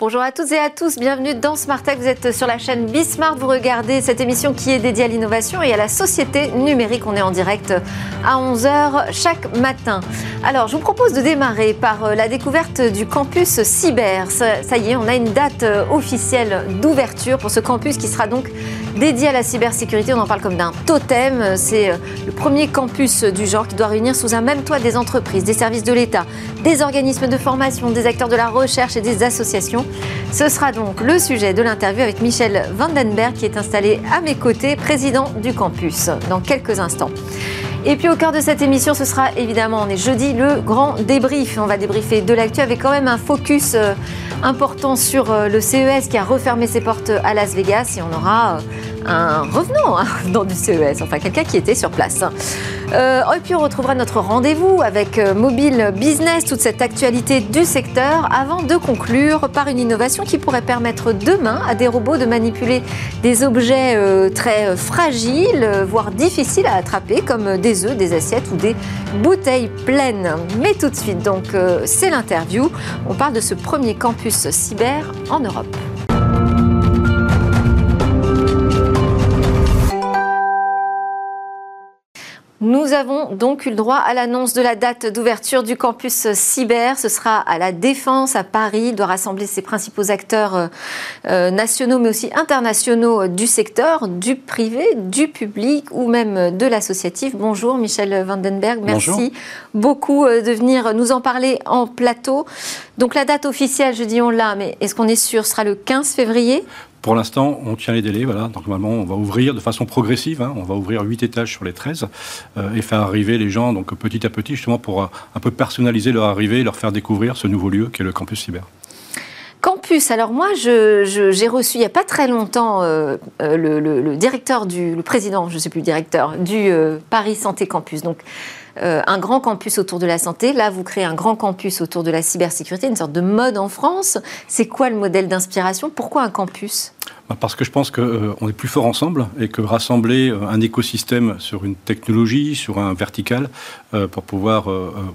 Bonjour à toutes et à tous, bienvenue dans Smart Tech. Vous êtes sur la chaîne Bismart, vous regardez cette émission qui est dédiée à l'innovation et à la société numérique. On est en direct à 11h chaque matin. Alors, je vous propose de démarrer par euh, la découverte du campus cyber. Ça, y est, on a une date euh, officielle d'ouverture pour ce campus qui sera donc dédié à la cybersécurité. On en parle comme d'un totem. C'est euh, le premier campus du genre qui doit réunir sous un même toit des entreprises, des services de l'État, des organismes de formation, des acteurs de la recherche et des associations. Ce sera donc le sujet de l'interview avec Michel Vandenberg qui est installé à mes côtés, président du campus, dans quelques instants. Et puis au cœur de cette émission, ce sera évidemment, on est jeudi, le grand débrief. On va débriefer de l'actu avec quand même un focus euh, important sur euh, le CES qui a refermé ses portes à Las Vegas et on aura euh, un revenant dans du CES, enfin quelqu'un qui était sur place. Euh, et puis on retrouvera notre rendez-vous avec euh, Mobile Business, toute cette actualité du secteur, avant de conclure par une innovation qui pourrait permettre demain à des robots de manipuler des objets euh, très fragiles, voire difficiles à attraper, comme des œufs, des assiettes ou des bouteilles pleines. Mais tout de suite, donc c'est l'interview. On parle de ce premier campus cyber en Europe. Nous avons donc eu le droit à l'annonce de la date d'ouverture du campus cyber. Ce sera à la Défense, à Paris. Il doit rassembler ses principaux acteurs euh, euh, nationaux, mais aussi internationaux du secteur, du privé, du public ou même de l'associatif. Bonjour Michel Vandenberg. Merci beaucoup euh, de venir nous en parler en plateau. Donc la date officielle, je dis on l'a, mais est-ce qu'on est sûr, sera le 15 février pour l'instant, on tient les délais. Voilà. Donc, normalement, on va ouvrir de façon progressive. Hein. On va ouvrir 8 étages sur les 13 euh, et faire arriver les gens donc, petit à petit, justement, pour euh, un peu personnaliser leur arrivée et leur faire découvrir ce nouveau lieu qui est le campus cyber. Campus, alors moi, j'ai reçu il n'y a pas très longtemps euh, le, directeur du, le président, je ne sais plus, directeur du Paris Santé Campus. Donc, euh, un grand campus autour de la santé. Là, vous créez un grand campus autour de la cybersécurité, une sorte de mode en France. C'est quoi le modèle d'inspiration? Pourquoi un campus? Parce que je pense qu'on euh, est plus fort ensemble et que rassembler euh, un écosystème sur une technologie, sur un vertical, pour pouvoir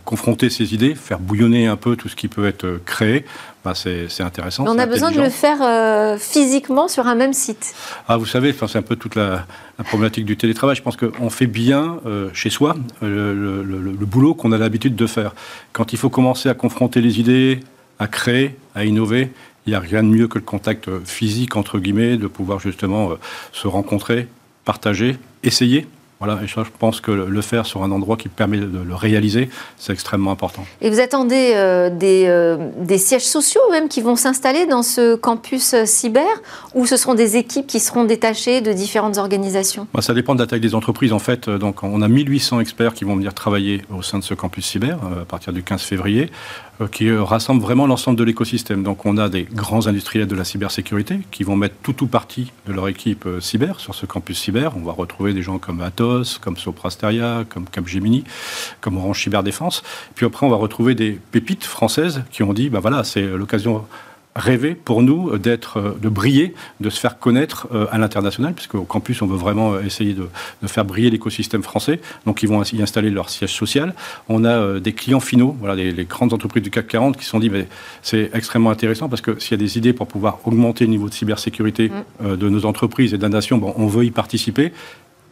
confronter ces idées, faire bouillonner un peu tout ce qui peut être créé, bah, c'est intéressant. on a besoin de le faire physiquement sur un même site. Ah, vous savez, c'est un peu toute la, problématique du télétravail. Je pense qu'on fait bien chez soi le, le boulot qu'on a l'habitude de faire. Quand il faut commencer à confronter les idées, à créer, à innover, il n'y a rien de mieux que le contact physique, entre guillemets, de pouvoir justement euh, se rencontrer, partager, essayer. Voilà, et je pense que le faire sur un endroit qui permet de le réaliser, c'est extrêmement important. Et vous attendez euh, des, euh, des, sièges sociaux même qui vont s'installer dans ce campus cyber ou ce seront des équipes qui seront détachées de différentes organisations? Bah, Ça dépend de la taille des entreprises en fait. Donc on a 1800 experts qui vont venir travailler au sein de ce campus cyber à partir du 15 février qui rassemble vraiment l'ensemble de l'écosystème. Donc on a des grands industriels de la cybersécurité qui vont mettre tout ou partie de leur équipe cyber sur ce campus cyber. On va retrouver des gens comme Atos, comme Soprasteria, comme Capgemini, comme Orange Cyberdéfense. Puis après, on va retrouver des pépites françaises qui ont dit, ben voilà, c'est l'occasion rêver pour nous d'être, euh, de briller, de se faire connaître euh, à l'international, puisque au campus, on veut vraiment euh, essayer de, faire briller l'écosystème français. Donc, ils vont y installer leur siège social. On a des clients finaux, voilà, les, grandes entreprises du CAC 40 qui se sont dit, mais c'est extrêmement intéressant parce que s'il y a des idées pour pouvoir augmenter le niveau de cybersécurité mm. de nos entreprises et de la nation, bon, on veut y participer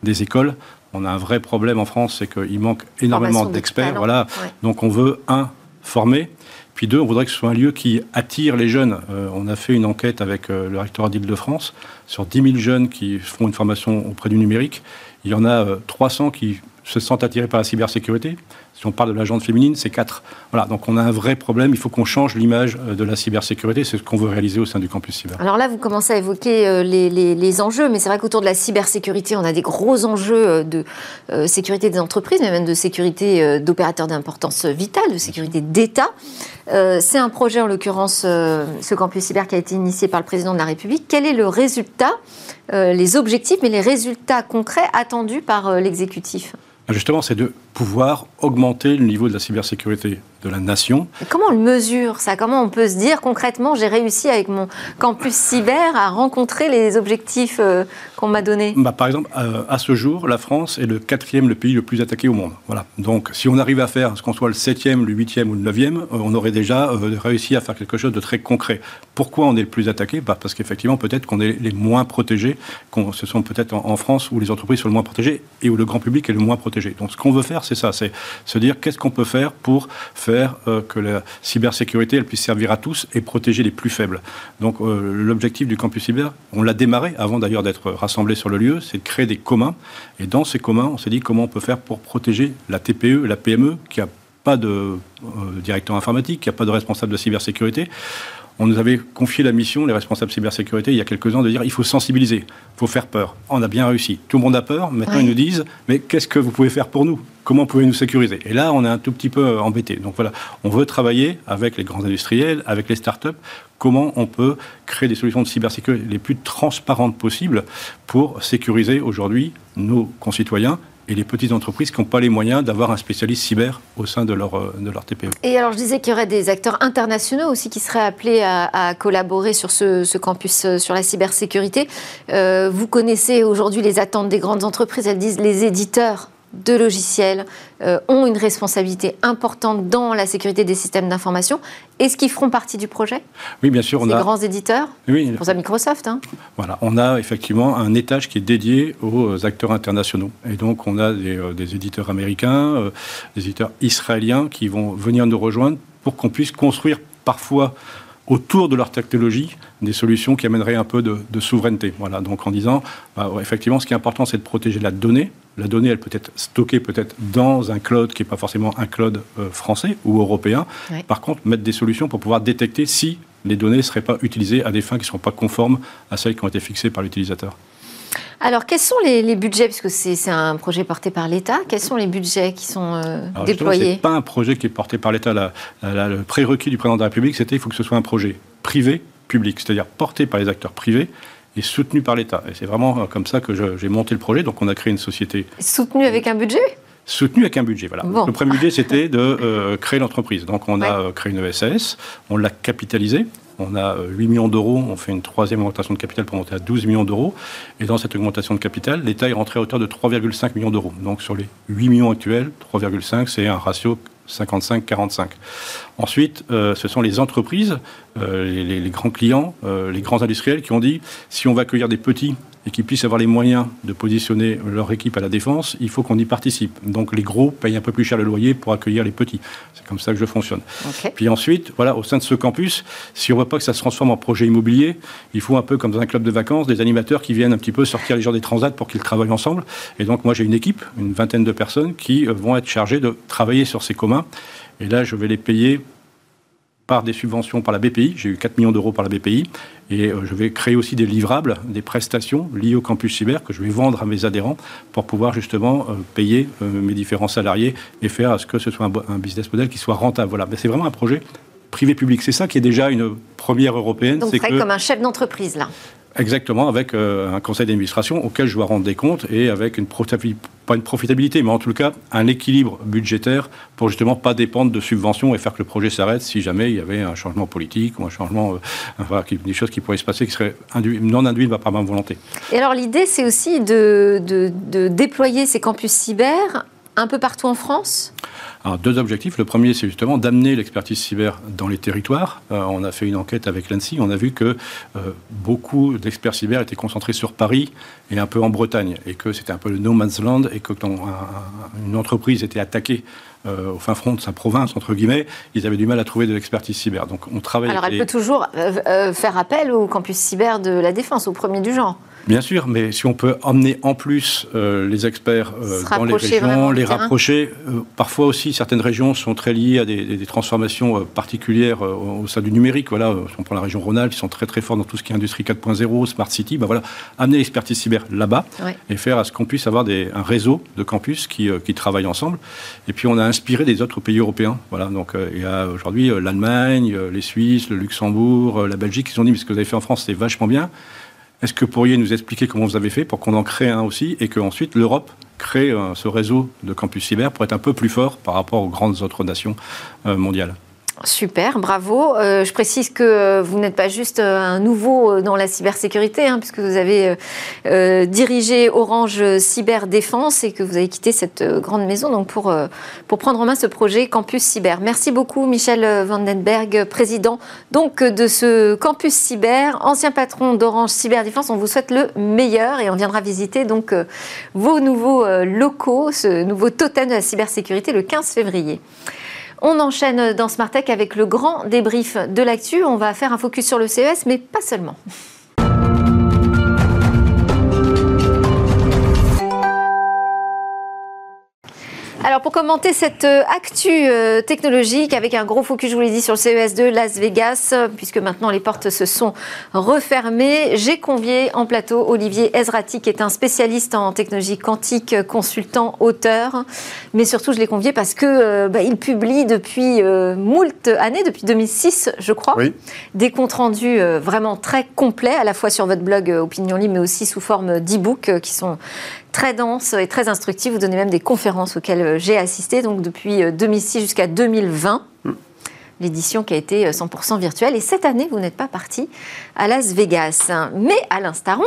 des écoles. On a un vrai problème en France, c'est qu'il manque énormément d'experts. Voilà. Donc on veut, un, former. Puis deux, on voudrait que ce soit un lieu qui attire les jeunes. Euh, on a fait une enquête avec euh, le rectorat d'Île-de-France sur 10 000 jeunes qui font une formation auprès du numérique. Il y en a 300 euh, qui se sentent attirés par la cybersécurité. Si on parle de l'agente féminine, c'est 4. Voilà, donc on a un vrai problème. Il faut qu'on change l'image euh, de la cybersécurité. C'est ce qu'on veut réaliser au sein du campus cyber. Alors là, vous commencez à évoquer euh, les, enjeux, mais c'est vrai qu'autour de la cybersécurité, on a des gros enjeux euh, de sécurité des entreprises, mais même de sécurité d'opérateurs d'importance vitale, de sécurité d'État. c'est un projet, en l'occurrence, ce campus cyber qui a été initié par le président de la République. Quel est le résultat, les objectifs, mais les résultats concrets attendus par l'exécutif? Justement, c'est de pouvoir augmenter le niveau de la cybersécurité de la nation. comment on le mesure ça? Comment on peut se dire concrètement, j'ai réussi avec mon campus cyber à rencontrer les objectifs euh, qu'on m'a donnés? Bah, Par exemple, euh, à ce jour, la France est le quatrième, le pays le plus attaqué au monde. Voilà. Donc, si on arrive à faire ce qu'on soit le septième, le huitième ou le neuvième, euh, on aurait déjà réussi à faire quelque chose de très concret. Pourquoi on est le plus attaqué? Bah, Parce qu'effectivement, peut-être qu'on est les moins protégés. ce sont peut-être en, France où les entreprises sont le moins protégées et où le grand public est le moins protégé. Donc, ce qu'on veut faire, c'est ça, c'est se dire qu'est-ce qu'on peut faire pour faire que la cybersécurité elle puisse servir à tous et protéger les plus faibles. Donc, l'objectif du campus cyber, on l'a démarré avant d'ailleurs d'être rassemblé sur le lieu, c'est de créer des communs. Et dans ces communs, on s'est dit comment on peut faire pour protéger la TPE, la PME, qui n'a pas de euh, directeur informatique, qui n'a pas de responsable de cybersécurité. On nous avait confié la mission, les responsables cybersécurité, il y a quelques ans, de dire il faut sensibiliser, il faut faire peur. On a bien réussi. Tout le monde a peur. Maintenant, ils nous disent mais qu'est-ce que vous pouvez faire pour nous? Comment pouvez-vous nous sécuriser? Et là, on est un tout petit peu embêté. Donc voilà, on veut travailler avec les grands industriels, avec les startups, comment on peut créer des solutions de cybersécurité les plus transparentes possibles pour sécuriser aujourd'hui nos concitoyens et les petites entreprises qui n'ont pas les moyens d'avoir un spécialiste cyber au sein de leur, euh, de leur TPE. Et alors je disais qu'il y aurait des acteurs internationaux aussi qui seraient appelés à, collaborer sur ce, campus euh, sur la cybersécurité. Euh, vous connaissez aujourd'hui les attentes des grandes entreprises, elles disent les éditeurs de logiciels euh, ont une responsabilité importante dans la sécurité des systèmes d'information. Est-ce qu'ils feront partie du projet? Oui, bien sûr. On Ces grands éditeurs? Oui. Pour ça, Microsoft. Hein. Voilà, on a effectivement un étage qui est dédié aux acteurs internationaux. Et donc, on a des, euh, éditeurs américains, euh, des éditeurs israéliens qui vont venir nous rejoindre pour qu'on puisse construire parfois autour de leur technologie des solutions qui amèneraient un peu de, souveraineté. Voilà, donc en disant, bah, effectivement, ce qui est important, c'est de protéger la donnée. La donnée, elle peut être stockée peut-être dans un cloud qui n'est pas forcément un cloud euh, français ou européen. Par contre, mettre des solutions pour pouvoir détecter si les données ne seraient pas utilisées à des fins qui ne sont pas conformes à celles qui ont été fixées par l'utilisateur. Alors, quels sont les, budgets, puisque c'est un projet porté par l'État, quels sont les budgets qui sont euh, déployés? Ce n'est pas un projet qui est porté par l'État. le prérequis du président de la République, c'était qu'il faut que ce soit un projet privé, public, c'est-à-dire porté par les acteurs privés et soutenu par l'État. Et c'est vraiment euh, comme ça que j'ai monté le projet. Donc, on a créé une société. Soutenu avec un budget? Soutenu avec un budget. Voilà. Le premier budget, c'était de euh, créer l'entreprise. Donc, on a créé une ESS, on l'a capitalisée, on a 8 euh, millions d'euros, on fait une troisième augmentation de capital pour monter à 12 millions d'euros. Et dans cette augmentation de capital, l'État est rentré à hauteur de 3,5 millions d'euros. Donc sur les 8 millions actuels, 3,5, c'est un ratio 55-45. Ensuite, euh, ce sont les entreprises, euh, les, grands clients, les grands industriels qui ont dit si on va accueillir des petits et qu'ils puissent avoir les moyens de positionner leur équipe à la défense, il faut qu'on y participe. Donc les gros payent un peu plus cher le loyer pour accueillir les petits. C'est comme ça que je fonctionne. Puis ensuite, voilà, au sein de ce campus, si on ne veut pas que ça se transforme en projet immobilier, il faut un peu comme dans un club de vacances, des animateurs qui viennent un petit peu sortir les gens des transats pour qu'ils travaillent ensemble. Et donc moi j'ai une équipe, une vingtaine de personnes qui euh, vont être chargées de travailler sur ces communs. Et là, je vais les payer par des subventions par la BPI. J'ai eu 4 millions d'euros par la BPI. Et euh, je vais créer aussi des livrables, des prestations liées au campus cyber que je vais vendre à mes adhérents pour pouvoir justement euh, payer euh, mes différents salariés et faire à ce que ce soit un, business model qui soit rentable. Voilà. Mais c'est vraiment un projet privé-public. C'est ça qui est déjà une première européenne. Donc, c'est comme un chef d'entreprise, là. Exactement, avec euh, un conseil d'administration auquel je dois rendre des comptes et avec une pas une profitabilité, mais en tout cas un équilibre budgétaire pour justement pas dépendre de subventions et faire que le projet s'arrête si jamais il y avait un changement politique ou un changement, euh, des choses qui pourraient se passer qui seraient non induites par ma volonté. Et alors l'idée, c'est aussi de déployer ces campus cyber un peu partout en France alors, deux objectifs. Le premier, c'est justement d'amener l'expertise cyber dans les territoires. Euh, on a fait une enquête avec l'ANSI. On a vu que euh, beaucoup d'experts cyber étaient concentrés sur Paris et un peu en Bretagne. Et que c'était un peu le no man's land. Et que quand une entreprise était attaquée euh, au fin front de sa province, entre guillemets, ils avaient du mal à trouver de l'expertise cyber. Donc on travaille. Alors elle peut toujours faire appel au campus cyber de la Défense, au premier du genre. Bien sûr, mais si on peut emmener en plus euh, les experts euh, dans les régions, les rapprocher, euh, parfois aussi certaines régions sont très liées à des, transformations particulières au sein du numérique. Voilà, on prend la région Rhône-Alpes, ils sont très très forts dans tout ce qui est industrie 4.0, smart city. Ben voilà, amener l'expertise cyber là-bas et faire à ce qu'on puisse avoir des, un réseau de campus qui, qui travaillent ensemble. Et puis on a inspiré des autres pays européens. Voilà, donc il y a aujourd'hui l'Allemagne, les Suisses, le Luxembourg, la Belgique, qui ont dit mais ce que vous avez fait en France c'est vachement bien Est-ce que vous pourriez nous expliquer comment vous avez fait pour qu'on en crée un aussi et qu'ensuite l'Europe crée euh, ce réseau de campus cyber pour être un peu plus fort par rapport aux grandes autres nations euh, mondiales? Super, bravo. Euh, je précise que vous n'êtes pas juste euh, un nouveau euh, dans la cybersécurité, hein, puisque vous avez dirigé Orange Cyberdéfense et que vous avez quitté cette grande maison donc pour, pour prendre en main ce projet Campus Cyber. Merci beaucoup Michel Vandenberg, président donc de ce Campus Cyber, ancien patron d'Orange Cyberdéfense. On vous souhaite le meilleur et on viendra visiter donc vos nouveaux locaux, ce nouveau totem de la cybersécurité le 15 février. On enchaîne dans Smart Tech avec le grand débrief de l'actu. On va faire un focus sur le CES, mais pas seulement. Alors pour commenter cette euh, actu euh, technologique avec un gros focus, je vous l'ai dit, sur le CES de Las Vegas, puisque maintenant les portes se sont refermées, j'ai convié en plateau Olivier Ezrati, qui est un spécialiste en technologie quantique, consultant, auteur. Mais surtout, je l'ai convié parce que euh, bah, il publie depuis moult années, depuis 2006, je crois, des comptes rendus vraiment très complets, à la fois sur votre blog Opinion Libre, mais aussi sous forme d'e-book, qui sont très dense et très instructif. Vous donnez même des conférences auxquelles euh, j'ai assisté, donc depuis 2006 euh, jusqu'à 2020. Mm. L'édition qui a été 100% euh, virtuelle. Et cette année, vous n'êtes pas parti à Las Vegas. Mais Alain Staron,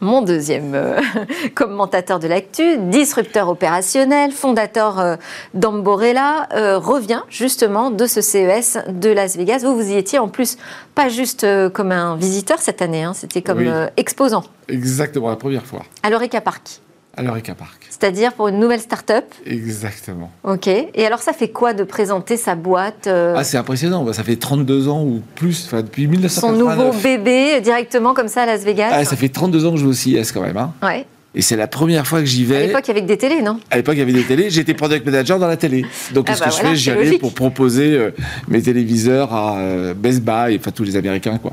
mon deuxième commentateur de l'actu, disrupteur opérationnel, fondateur d'Amborella, revient justement de ce CES de Las Vegas. Vous, vous y étiez en plus pas juste comme un visiteur cette année, hein, c'était comme exposant. Exactement, la première fois. À l'Oreca Park à l'Eureka Park. C'est-à-dire pour une nouvelle start-up Exactement. Ok. Et alors, ça fait quoi de présenter sa boîte euh, Ah, c'est impressionnant. Ça fait 32 ans ou plus, enfin, depuis 1989. Son nouveau bébé, directement comme ça à Las Vegas Ah, ça fait 32 ans que je vais au CIS quand même. Hein. Ouais. Et c'est la première fois que j'y vais. À l'époque, il y avait des télés, non? À l'époque, il y avait des télés. J'étais product manager dans la télé. Donc, ah ce bah que je fais, j'y allais pour proposer euh, mes téléviseurs à euh, Best Buy, enfin tous les Américains, quoi.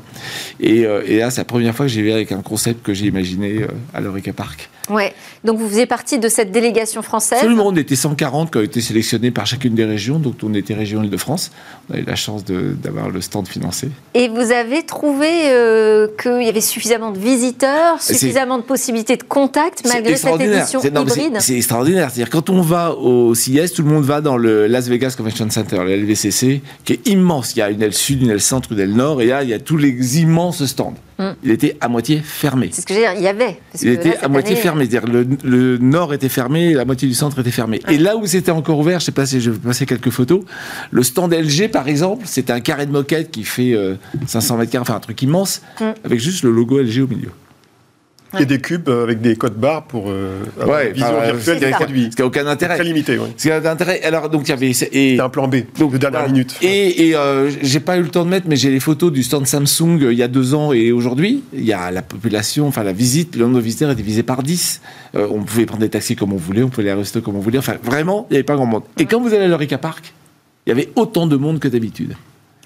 Et, et là, c'est la première fois que j'y vais avec un concept que j'ai imaginé à l'Eureka Park. Ouais. Donc vous faisiez partie de cette délégation française Absolument, on était 140 qui ont été sélectionnés par chacune des régions. Donc on était région Île-de-France. On a eu la chance d'avoir le stand financé. Et vous avez trouvé euh, qu'il y avait suffisamment de visiteurs, suffisamment de possibilités de contact malgré cette édition hybride? C'est extraordinaire. C'est-à-dire quand on va au CIS, tout le monde va dans le Las Vegas Convention Center, le LVCC, qui est immense. Il y a une aile sud, une aile centre, une aile nord, et là il y a tous les immenses stands. Mm. Il était à moitié fermé. C'est ce que je veux dire, il y avait. il était à moitié fermé. C'est-à-dire le, le, nord était fermé, la moitié du centre était fermé. Et là où c'était encore ouvert, je sais pas si je vais passer quelques photos, le stand LG par exemple, c'était un carré de moquette qui fait 500 euh, mètres carrés, enfin un truc immense, mm. avec juste le logo LG au milieu. A des cubes euh, avec des codes barres pour euh, avoir une vision virtuelle des produits. Ce qui n'a aucun intérêt. Très limité, oui. Ce qui n'a intérêt. Alors, donc, il y avait. Et, un plan B, donc, de dernière minute. Et, et euh, j'ai pas eu le temps de mettre, mais j'ai les photos du stand Samsung il y a deux ans et aujourd'hui. Il y a la population, enfin, la visite, le nombre de visiteurs est divisé par 10. on pouvait prendre des taxis comme on voulait, on pouvait aller rester comme on voulait. Enfin, vraiment, il n'y avait pas grand monde. Et quand vous allez à l'Eureka Park, il y avait autant de monde que d'habitude.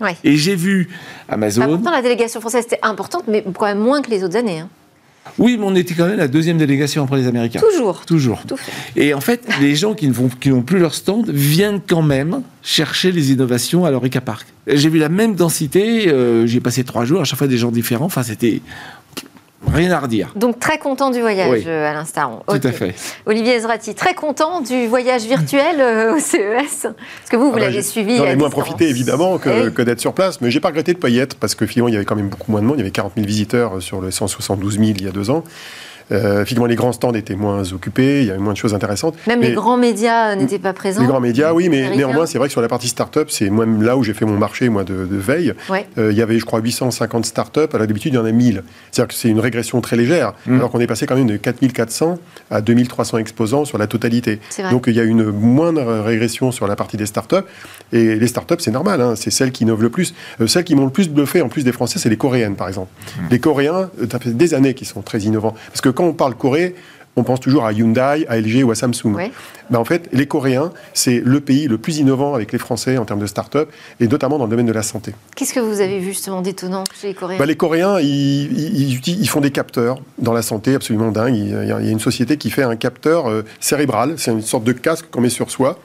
Ouais. Et j'ai vu Amazon. Pourtant, la délégation française était importante, mais quand même moins que les autres années. Hein. Oui, mais on était quand même la deuxième délégation après les Américains. Toujours. Toujours. Et en fait, les gens qui n'ont plus leur stand viennent quand même chercher les innovations à l'Eureka Park. J'ai vu la même densité, euh, j'ai passé trois jours, à chaque fois des gens différents. Enfin, c'était Rien à redire. Donc très content du voyage, euh, Alain Staron. Tout à fait. Olivier Ezrati, très content du voyage virtuel euh, au CES Parce que vous, vous ah bah, l'avez suivi. J'en ai moins profité évidemment que, que d'être sur place, mais j'ai pas regretté de pas y être parce que finalement il y avait quand même beaucoup moins de monde. Il y avait 40 000 visiteurs sur le 172 000 il y a deux ans. Euh, finalement, les grands stands étaient moins occupés, il y avait moins de choses intéressantes. Même les grands médias n'étaient pas présents. Les grands médias, oui, mais néanmoins, c'est vrai que sur la partie start-up, c'est même là où j'ai fait mon marché, moi, de, veille. Euh, il y avait, je crois, 850 start-up. À d'habitude, il y en a 1000. C'est-à-dire que c'est une régression très légère, mm. alors qu'on est passé quand même de 4400 à 2300 exposants sur la totalité. Donc, il y a une moindre régression sur la partie des start-up. Et les start-up, c'est normal, hein, c'est celles qui innovent le plus. Euh, celles qui m'ont le plus bluffé, en plus des Français, c'est les Coréennes, par exemple. Mm. Les Coréens, ça fait des années qu'ils sont très innovants. Parce que quand on parle Corée, on pense toujours à Hyundai, à LG ou à Samsung. Ben, en fait, les Coréens, c'est le pays le plus innovant avec les Français en termes de start-up, et notamment dans le domaine de la santé. Qu'est-ce que vous avez vu justement d'étonnant chez les Coréens? Ben, Les Coréens, ils, font des capteurs dans la santé absolument dingue. Il y a une société qui fait un capteur euh, cérébral, c'est une sorte de casque qu'on met sur soi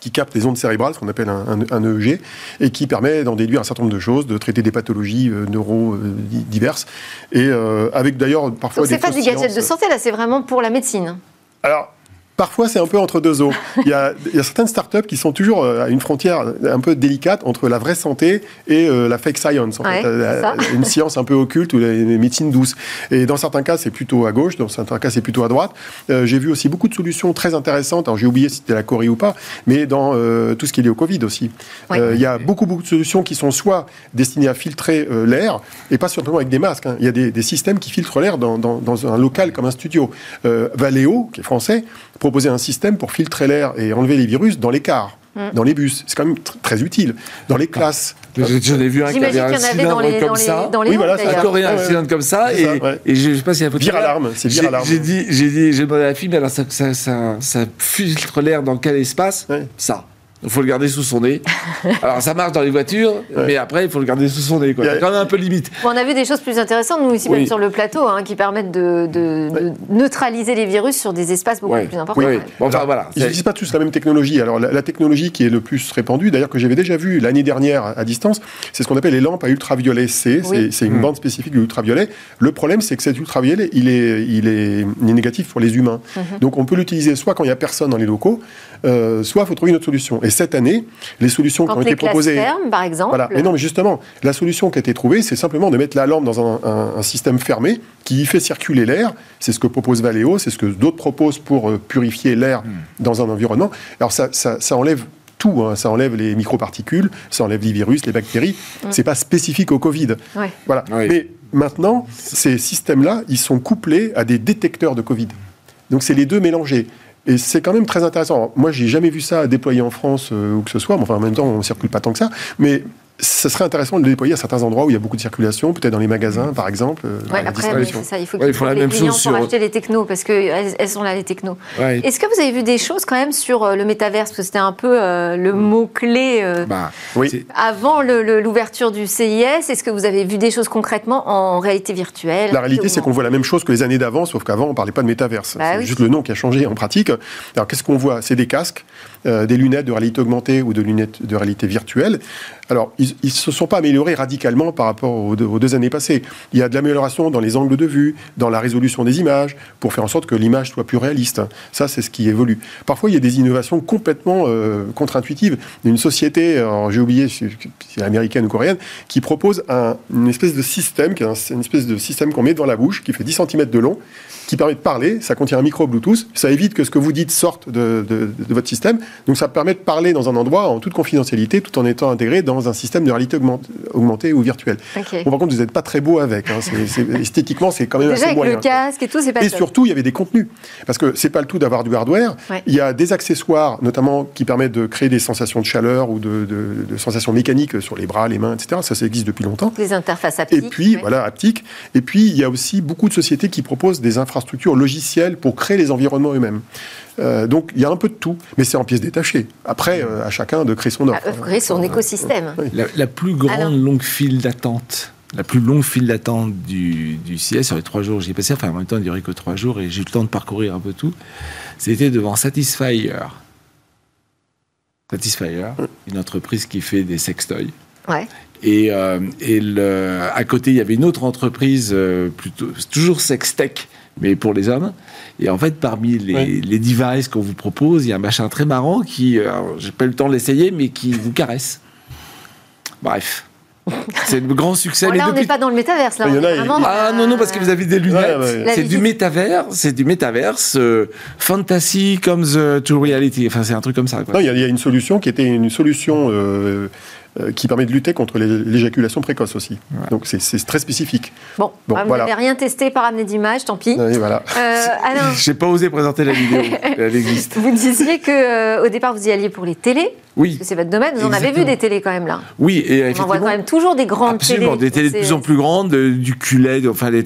qui capte les ondes cérébrales, ce qu'on appelle un, EEG, et qui permet d'en déduire un certain nombre de choses, de traiter des pathologies euh, neuro euh, diverses, et euh, avec d'ailleurs parfois Donc des. C'est pas du gadget de santé, là, c'est vraiment pour la médecine. Alors, Parfois, c'est un peu entre deux eaux. Il y, a, il y a, certaines startups qui sont toujours euh, à une frontière un peu délicate entre la vraie santé et euh, la fake science, en fait. une science un peu occulte ou la médecine douce. Et dans certains cas, c'est plutôt à gauche, dans certains cas, c'est plutôt à droite. Euh, j'ai vu aussi beaucoup de solutions très intéressantes. Alors, j'ai oublié si c'était la Corée ou pas, mais dans tout ce qui est lié au Covid aussi. il y a beaucoup, beaucoup de solutions qui sont soit destinées à filtrer l'air, et pas simplement avec des masques. Hein. Il y a des, des, systèmes qui filtrent l'air dans, dans, dans, un local comme un studio. Valeo, qui est français, proposer un système pour filtrer l'air et enlever les virus dans les cars, mm. dans les bus. C'est quand même très utile. Dans les classes. J'en ai vu un qui avait un cylindre comme ça. oui, voilà, un coréen, un cylindre comme ça. Et, et je sais pas s'il y a Vire alarme, c'est vire alarme. J'ai dit, j'ai dit, j'ai demandé à la fille, mais alors ça, ça, ça, ça filtre l'air dans quel espace? Ça. Il faut le garder sous son nez. Alors ça marche dans les voitures, mais après il faut le garder sous son nez. C'est quand même un peu limite. on a vu des choses plus intéressantes, nous ici même sur le plateau, hein, qui permettent de, neutraliser les virus sur des espaces beaucoup plus importants. Oui. enfin, voilà, ils n'utilisent pas tous la même technologie. Alors la, technologie qui est le plus répandue, d'ailleurs que j'avais déjà vu l'année dernière à distance, c'est ce qu'on appelle les lampes à ultraviolet C. C'est une mmh. bande spécifique de l'ultraviolet. Le problème, c'est que cet ultraviolet, il est, il est, négatif pour les humains. Mmh. Donc on peut l'utiliser soit quand il n'y a personne dans les locaux, euh, soit il faut trouver une autre solution. Et cette année, les solutions qui ont été proposées. Fermes, par exemple. Voilà. Mais non, mais justement, la solution qui a été trouvée, c'est simplement de mettre la lampe dans un, système fermé qui fait circuler l'air. C'est ce que propose Valeo, c'est ce que d'autres proposent pour euh, purifier l'air hmm. dans un environnement. Alors ça, ça, enlève tout. Hein. Ça enlève les microparticules, ça enlève les virus, les bactéries. Ce hmm. C'est pas spécifique au Covid. Voilà. Mais maintenant, ces systèmes-là, ils sont couplés à des détecteurs de Covid. Donc c'est les deux mélangés. Et c'est quand même très intéressant. moi, j'ai jamais vu ça déployé en France euh, ou que ce soit. enfin, en même temps, on ne circule pas tant que ça. Mais ce serait intéressant de le déployer à certains endroits où il y a beaucoup de circulation, peut-être dans les magasins, par exemple. Euh, oui, après, c'est ça. Il faut qu'ils ouais, les clients pour acheter les technos, parce qu'elles elles sont là, les technos. Est-ce que vous avez vu des choses quand même sur euh, le métaverse? Parce que c'était un peu euh, le mot-clé bah, oui. avant l'ouverture du CIS. Est-ce que vous avez vu des choses concrètement en réalité virtuelle? La réalité, c'est qu'on voit la même chose que les années d'avant, sauf qu'avant, on ne parlait pas de métaverse. Bah c'est juste le nom qui a changé en pratique. Alors, qu'est-ce qu'on voit? C'est des casques, des lunettes de réalité augmentée ou de lunettes de réalité virtuelle. Alors, ils ne se sont pas améliorés radicalement par rapport aux deux, années passées. Il y a de l'amélioration dans les angles de vue, dans la résolution des images, pour faire en sorte que l'image soit plus réaliste. Ça, c'est ce qui évolue. Parfois, il y a des innovations complètement euh, contre-intuitives. Une société, j'ai oublié si c'est américaine ou coréenne, qui propose une espèce de système, qui est une espèce de système qu'on met dans la bouche, qui fait 10 cm de long, qui permet de parler. Ça contient un micro Bluetooth. Ça évite que ce que vous dites sorte de, votre système. Donc ça permet de parler dans un endroit en toute confidentialité, tout en étant intégré dans un système de réalité augmentée ou virtuelle. Bon, par contre, vous n'êtes pas très beau avec. Hein. esthétiquement, c'est quand même Déjà assez avec le casque et tout, c'est pas Et surtout, il y avait des contenus. Parce que c'est pas le tout d'avoir du hardware. Il y a des accessoires, notamment, qui permettent de créer des sensations de chaleur ou de, sensations mécaniques sur les bras, les mains, etc. Ça, ça existe depuis longtemps. Des interfaces haptiques. Et puis, voilà, haptiques. Et puis, il y a aussi beaucoup de sociétés qui proposent des infrastructures logicielles pour créer les environnements eux-mêmes. Euh, donc il y a un peu de tout, mais c'est en pièces détachées. Après, euh, à chacun de créer son offre. À créer son écosystème. La, plus grande longue file d'attente, la plus longue file d'attente du, du CS sur les trois jours j'y ai passé, enfin en même temps il n'y aurait que trois jours et j'ai eu le temps de parcourir un peu tout, c'était devant Satisfyer. Satisfyer, une entreprise qui fait des sextoys. Ouais. Et, euh, et le, à côté, il y avait une autre entreprise, plutôt, toujours Sextech, mais pour les hommes. Et en fait, parmi les, les devices qu'on vous propose, il y a un machin très marrant qui, euh, j'ai pas eu le temps de l'essayer, mais qui vous caresse. Bref. C'est le grand succès. Oh, là, on n'est pas dans le métaverse. Là, Ah non, non, parce que vous avez des lunettes. C'est du métavers, c'est du métaverse, euh, fantasy comes to reality. Enfin, c'est un truc comme ça. il y, a une solution qui était une solution euh, qui permet de lutter contre l'éjaculation précoce aussi. Donc c'est très spécifique. Bon, ah, vous n'avez rien testé par amener d'image, tant pis. Oui, voilà. Euh, J'ai pas osé présenter la vidéo, elle existe. Vous disiez que euh, au départ vous y alliez pour les télés. Oui. c'est votre domaine. Vous en avez vu des télés quand même là. Oui, et On en voit quand même toujours des grandes absolument, télés. des télés de plus en plus grandes, du QLED, enfin des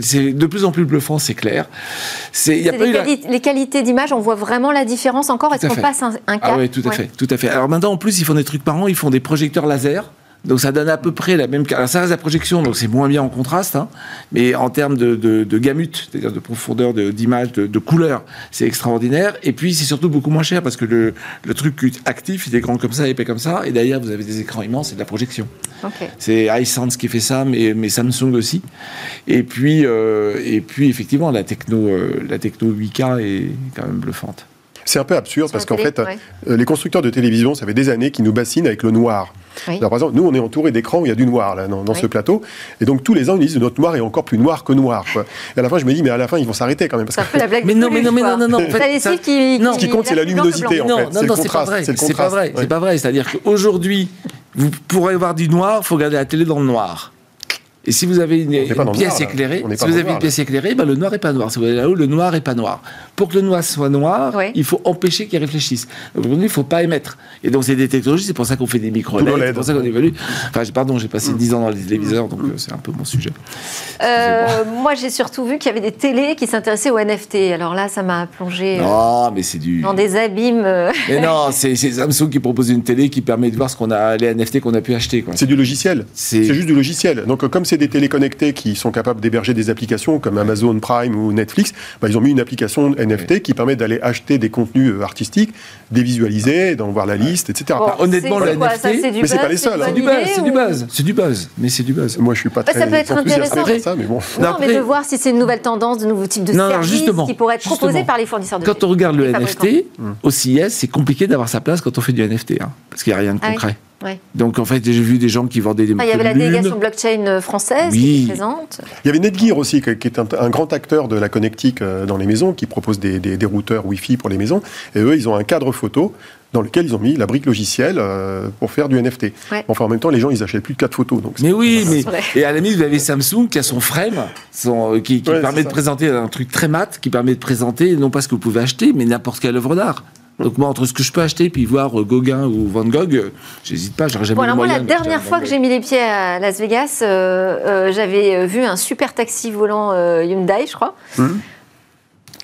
C'est de plus en plus bluffant, c'est clair. C'est y a pas les qualités d'image, on voit vraiment la différence encore. Est-ce qu'on passe un, cap Ah oui, tout à fait, tout à fait. Alors maintenant, en plus, ils font des trucs par an. Ils font des projecteurs laser Donc ça donne à peu près la même. Alors ça reste la projection, donc c'est moins bien en contraste, hein, mais en termes de, de, de gamut, c'est-à-dire de profondeur d'image, de, de, couleur, c'est extraordinaire. Et puis c'est surtout beaucoup moins cher parce que le, le truc actif, il est grand comme ça, épais comme ça, et derrière vous avez des écrans immenses et de la projection. C'est iSense qui fait ça, mais, mais, Samsung aussi. Et puis, euh, et puis effectivement, la techno, euh, la techno 8K est quand même bluffante. C'est un peu absurde parce qu'en fait, euh, les constructeurs de télévision, ça fait des années qu'ils nous bassinent avec le noir. Alors, par exemple, nous, on est entouré d'écrans où il y a du noir là, dans, ce plateau. Et donc, tous les ans, ils disent notre noir est encore plus noir que noir. Et à la fin, je me dis, mais à la fin, ils vont s'arrêter quand même. Parce que... la blague mais non, mais non, mais non, non, non. En fait, ça, qui, non, ce qui compte, c'est la luminosité. En fait. Non, non, c'est pas vrai. C'est pas vrai. C'est pas vrai. C'est-à-dire qu'aujourd'hui, vous pourrez voir du noir, il faut regarder la télé dans le noir. Et si vous avez une, pièce éclairée, si vous avez une pièce éclairée, ben le noir est pas noir. Si vous allez là-haut, le noir est pas noir. Pour que le noir soit noir, il faut empêcher qu'il réfléchisse. Aujourd'hui, il ne faut pas émettre. Et donc, c'est des technologies, c'est pour ça qu'on fait des micro LED, c'est pour ça qu'on évalue. Enfin, pardon, j'ai passé 10 ans dans les téléviseurs, donc euh, c'est un peu mon sujet. Euh, moi, j'ai surtout vu qu'il y avait des télés qui s'intéressaient au NFT. Alors là, ça m'a plongé euh, mais c'est du... dans des abîmes. Mais non, c'est Samsung qui propose une télé qui permet de voir ce qu'on a, les NFT qu'on a pu acheter. C'est du logiciel. C'est juste du logiciel. Donc, comme c'est des télés connectées qui sont capables d'héberger des applications comme Amazon Prime ou Netflix, bah, ils ont mis une application NFT qui permet d'aller acheter des contenus euh, artistiques, dévisualiser, d'en voir la liste, etc. honnêtement, le NFT, mais c'est pas les seuls. C'est du buzz, c'est du buzz, c'est du buzz, mais c'est du buzz. Moi, je suis pas très. Ça peut être intéressant. Ça, mais bon. Non, mais de voir si c'est une nouvelle tendance, de nouveaux types de services qui pourraient être proposés par les fournisseurs de Quand on regarde le NFT, au CIS, c'est compliqué d'avoir sa place quand on fait du NFT, hein, parce qu'il n'y a rien de ah Donc en fait, j'ai vu des gens qui vendaient des. Ah, il y avait la délégation blockchain euh, française qui était présente. Il y avait Netgear aussi, qui est un, grand acteur de la connectique euh, dans les maisons, qui propose des, des, routeurs Wi-Fi pour les maisons. Et eux, ils ont un cadre photo dans lequel ils ont mis la brique logicielle euh, pour faire du NFT. Enfin, en même temps, les gens, ils achètent plus de 4 photos. Donc mais oui, mais et à la limite, vous avez Samsung qui a son frame, son, qui, permet de présenter un truc très mat, qui permet de présenter non pas ce que vous pouvez acheter, mais n'importe quelle œuvre d'art. Donc moi, entre ce que je peux acheter puis voir euh, Gauguin ou Van Gogh, euh, j'hésite pas, j'aurais jamais bon, alors moi, la dernière fois que j'ai mis les pieds à Las Vegas, euh, j'avais vu un super taxi volant Hyundai, je crois. Hum.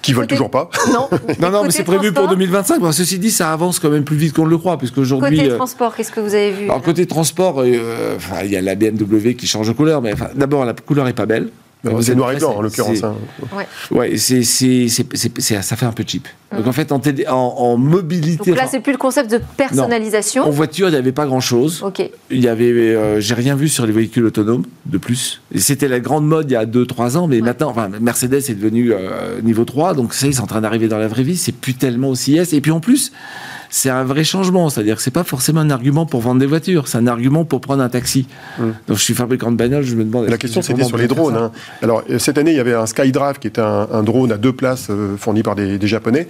Qui vole toujours pas. Non, non, non mais c'est prévu pour 2025. ceci dit, ça avance quand même plus vite qu'on ne le croit, puisqu'aujourd'hui. Côté transport, qu'est-ce que vous avez vu Alors, côté transport, il y a la BMW qui change de couleur, mais d'abord, la couleur est pas belle c'est noir et blanc en l'occurrence. Hein. Ouais, c'est, ça fait un peu cheap. Donc en fait, en, en, mobilité. Donc là, c'est plus le concept de personnalisation. En voiture, il n'y avait pas grand chose. Ok. Il y avait, euh, j'ai rien vu sur les véhicules autonomes de plus. Et c'était la grande mode il y a 2-3 ans, mais maintenant, enfin, Mercedes est devenu euh, niveau 3, donc ça, ils sont en train d'arriver dans la vraie vie. C'est plus tellement aussi S. Et puis en plus, c'est un vrai changement. C'est-à-dire que c'est pas forcément un argument pour vendre des voitures, c'est un argument pour prendre un taxi. Hum. Donc je suis fabricant de bagnole, je me demande. La question c'était sur les drones. Hein. Alors euh, cette année, il y avait un Skydrive qui était un, drone à deux places euh, fourni par des, Japonais.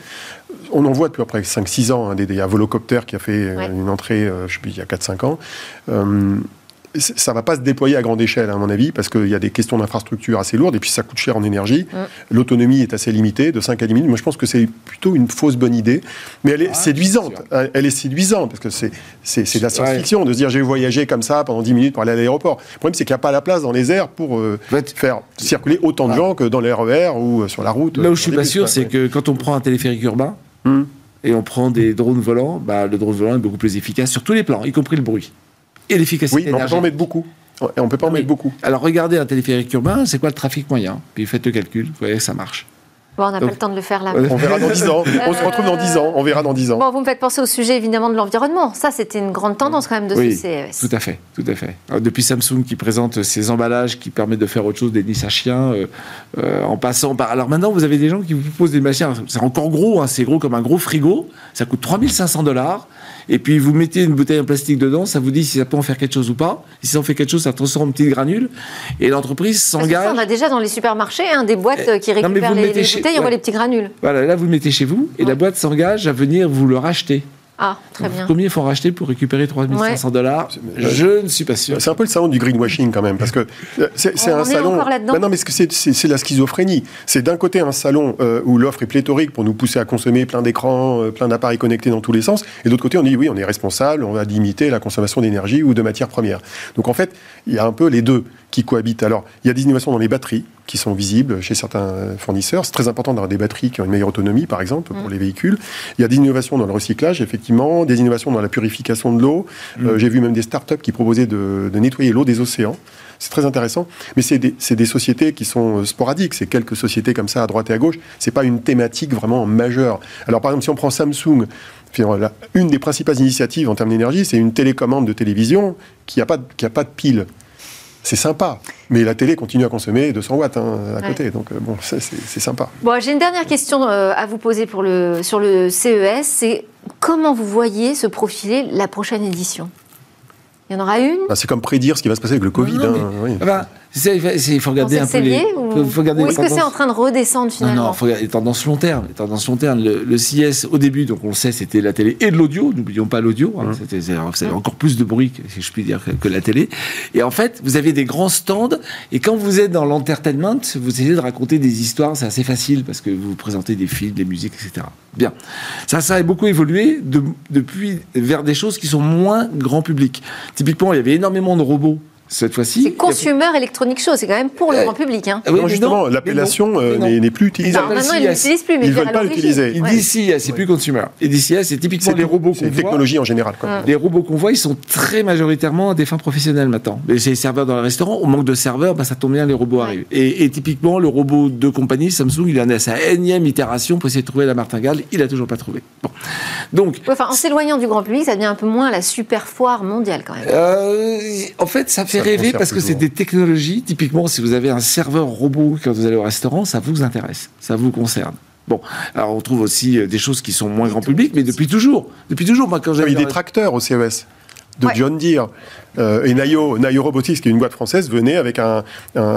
On en voit depuis après 5-6 ans, hein, des, des, un volocoptère qui a fait euh, une entrée, je sais plus, il y a 4-5 ans ça va pas se déployer à grande échelle, à mon avis, parce qu'il y a des questions d'infrastructure assez lourdes, et puis ça coûte cher en énergie. L'autonomie est assez limitée, de 5 à 10 minutes. Moi, je pense que c'est plutôt une fausse bonne idée, mais elle est séduisante. Elle est séduisante, parce que c'est, c'est, de la science-fiction de se dire j'ai voyagé comme ça pendant 10 minutes pour aller à l'aéroport. Le problème, c'est qu'il n'y a pas la place dans les airs pour euh, faire circuler autant de gens que dans les RER ou euh, sur la route. Là où je suis pas sûr, c'est que quand on prend un téléphérique urbain, hum. et on prend des drones volants, bah, le drone volant est beaucoup plus efficace sur tous les plans, y compris le bruit et l'efficacité. Oui, mais on peut en mettre beaucoup. Et on peut pas en mettre beaucoup. Alors regardez un téléphérique urbain, c'est quoi le trafic moyen? Puis faites le calcul, vous voyez, ça marche. Bon, on n'a pas le temps de le faire là. On verra dans 10 ans. On se retrouve dans 10 ans. On verra dans 10 ans. Bon, vous me faites penser au sujet évidemment de l'environnement. Ça, c'était une grande tendance quand même de oui, ce CES. Tout à fait, tout à fait. depuis Samsung qui présente ses emballages qui permettent de faire autre chose des niches à chiens, euh, euh, en passant par. Alors maintenant, vous avez des gens qui vous proposent des machines. C'est encore gros, hein, c'est gros comme un gros frigo. Ça coûte 3500 dollars et puis vous mettez une bouteille en plastique dedans, ça vous dit si ça peut en faire quelque chose ou pas. Si ça en fait quelque chose, ça transforme en petites granules. Et l'entreprise s'engage. On a déjà dans les supermarchés hein, des boîtes eh, qui récupèrent les, bouteilles, on voit les petits granules. Voilà, là vous le mettez chez vous et la boîte s'engage à venir vous le racheter. Ah, très bien. Combien il faut racheter pour récupérer 3500 dollars Je ne suis pas sûr. C'est un peu le salon du greenwashing quand même, parce que euh, c'est un salon. Bah non, mais c'est la schizophrénie. C'est d'un côté un salon euh, où l'offre est pléthorique pour nous pousser à consommer plein d'écrans, euh, plein d'appareils connectés dans tous les sens, et d'autre côté on dit oui, on est responsable, on va limiter la consommation d'énergie ou de matières premières. Donc en fait, il y a un peu les deux. Qui cohabitent. Alors, il y a des innovations dans les batteries qui sont visibles chez certains fournisseurs. C'est très important d'avoir des batteries qui ont une meilleure autonomie, par exemple, pour mm. les véhicules. Il y a des innovations dans le recyclage, effectivement, des innovations dans la purification de l'eau. Mm. Euh, j'ai vu même des startups qui proposaient de, nettoyer l'eau des océans. C'est très intéressant. Mais c'est des, des, sociétés qui sont euh, sporadiques. C'est quelques sociétés comme ça à droite et à gauche. C'est pas une thématique vraiment majeure. Alors, par exemple, si on prend Samsung, une des principales initiatives en termes d'énergie, c'est une télécommande de télévision qui n'a pas, a pas de pile. C'est sympa, mais la télé continue à consommer 200 watts hein, à côté, donc euh, bon, c'est sympa. Bon, j'ai une dernière question euh, à vous poser pour le, sur le CES, c'est comment vous voyez se profiler la prochaine édition? Il y en aura une? Bah, C'est comme prédire ce qui va se passer avec le Covid. Hein, il faut regarder un peu les. Ou, est-ce que c'est en train de redescendre finalement Non, il faut regarder les tendances long terme. Les tendances long terme. Le, le CIS, au début, donc on le sait, c'était la télé et de l'audio. N'oublions pas l'audio. Hein, mmh. C'était encore plus de bruit, si je puis dire, que, la télé. Et en fait, vous avez des grands stands. Et quand vous êtes dans l'entertainment, vous essayez de raconter des histoires. C'est assez facile parce que vous présentez des films, des musiques, etc. Bien. Ça, ça a beaucoup évolué depuis vers des choses qui sont moins grand public. Typiquement, il y avait énormément de robots cette fois-ci. C'est Consumer Electronic Show, c'est quand même pour le euh, grand public. Hein. Ah justement, l'appellation euh, n'est plus utilisée. Non, maintenant, ils ne l'utilisent plus, mais ils ne veulent pas l'utiliser. D'ici, c'est plus Consumer. Et d'ici, c'est typiquement les robots qu'on voit. C'est technologie en général. Quoi. Les robots qu'on voit, ils sont très majoritairement à des fins professionnelles maintenant. Mais c'est les serveurs dans le restaurant. Au manque de serveurs, bah, ça tombe bien, les robots arrivent. Et, typiquement, le robot de compagnie, Samsung, il en est à sa énième itération pour essayer de trouver la martingale. Il n'a toujours pas trouvé. Bon. Donc, enfin, en s'éloignant du grand public, ça devient un peu moins la super foire mondiale quand même. Euh, en fait, ça fait rêver parce que c'est des technologies, typiquement, si vous avez un serveur robot quand vous allez au restaurant, ça vous intéresse, ça vous concerne. Bon, alors on trouve aussi euh, des choses qui sont moins grand public, mais depuis toujours. Depuis toujours, moi, quand j'ai. Il y a des tracteurs au CES de John Deere. Euh, et Nayo, Nayo Robotics, qui est une boîte française, venait avec un,